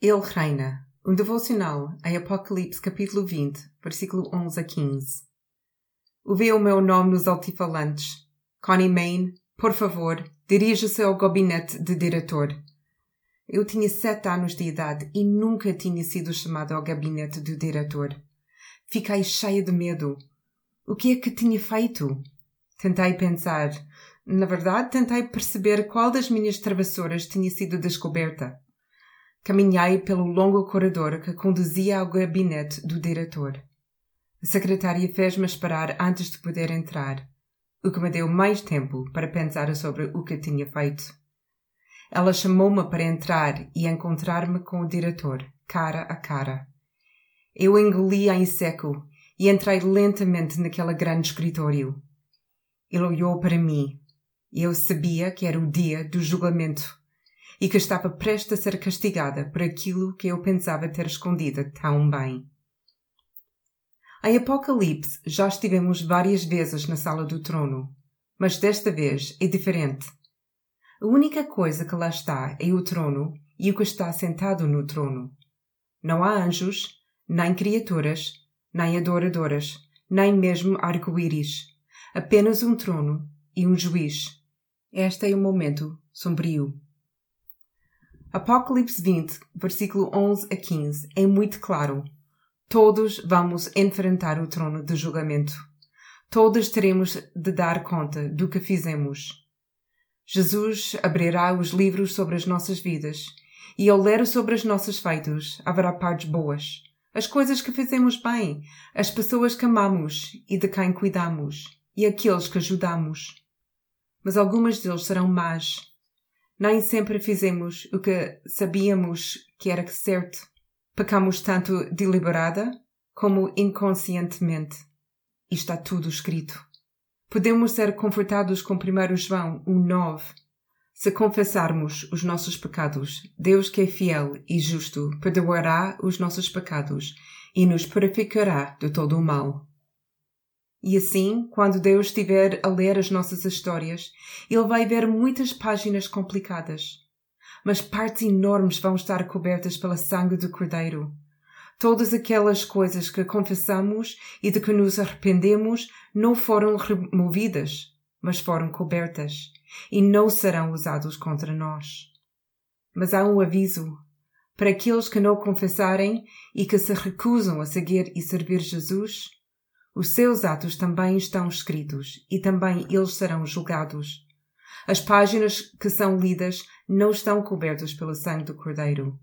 Ele reina. Um devocional em Apocalipse capítulo 20, versículo 11 a 15. Ouvi o meu nome nos altifalantes. Connie Main, por favor, dirija-se ao gabinete de diretor. Eu tinha sete anos de idade e nunca tinha sido chamado ao gabinete do diretor. Fiquei cheia de medo. O que é que tinha feito? Tentei pensar. Na verdade, tentei perceber qual das minhas travessuras tinha sido descoberta. Caminhei pelo longo corredor que conduzia ao gabinete do diretor. A secretária fez-me esperar antes de poder entrar, o que me deu mais tempo para pensar sobre o que tinha feito. Ela chamou-me para entrar e encontrar-me com o diretor, cara a cara. Eu engoli em seco e entrei lentamente naquele grande escritório. Ele olhou para mim e eu sabia que era o dia do julgamento e que estava prestes a ser castigada por aquilo que eu pensava ter escondido tão bem. Em Apocalipse já estivemos várias vezes na sala do trono, mas desta vez é diferente. A única coisa que lá está é o trono e o que está sentado no trono. Não há anjos, nem criaturas, nem adoradoras, nem mesmo arco-íris. Apenas um trono e um juiz. Este é o momento sombrio. Apocalipse 20, versículo 11 a 15, é muito claro. Todos vamos enfrentar o trono de julgamento. Todos teremos de dar conta do que fizemos. Jesus abrirá os livros sobre as nossas vidas e ao ler sobre os nossos feitos haverá partes boas, as coisas que fizemos bem, as pessoas que amamos e de quem cuidamos e aqueles que ajudamos. Mas algumas deles serão más nem sempre fizemos o que sabíamos que era certo. Pecamos tanto deliberada como inconscientemente. E está tudo escrito. Podemos ser confortados com 1 João 1,9. Se confessarmos os nossos pecados, Deus que é fiel e justo perdoará os nossos pecados e nos purificará de todo o mal. E assim, quando Deus estiver a ler as nossas histórias, ele vai ver muitas páginas complicadas. Mas partes enormes vão estar cobertas pela sangue do Cordeiro. Todas aquelas coisas que confessamos e de que nos arrependemos não foram removidas, mas foram cobertas e não serão usados contra nós. Mas há um aviso para aqueles que não confessarem e que se recusam a seguir e servir Jesus os seus atos também estão escritos e também eles serão julgados. As páginas que são lidas não estão cobertas pelo sangue do Cordeiro.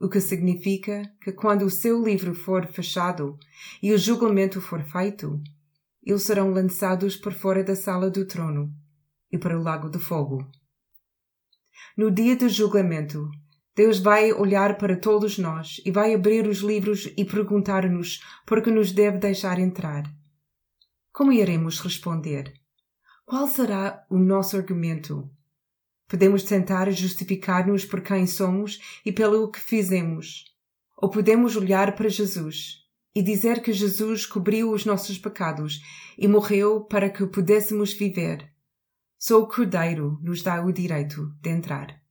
O que significa que quando o seu livro for fechado e o julgamento for feito, eles serão lançados por fora da sala do trono e para o lago de fogo. No dia do julgamento, Deus vai olhar para todos nós e vai abrir os livros e perguntar-nos por que nos deve deixar entrar. Como iremos responder? Qual será o nosso argumento? Podemos tentar justificar-nos por quem somos e pelo que fizemos. Ou podemos olhar para Jesus e dizer que Jesus cobriu os nossos pecados e morreu para que pudéssemos viver. Só o Cordeiro nos dá o direito de entrar.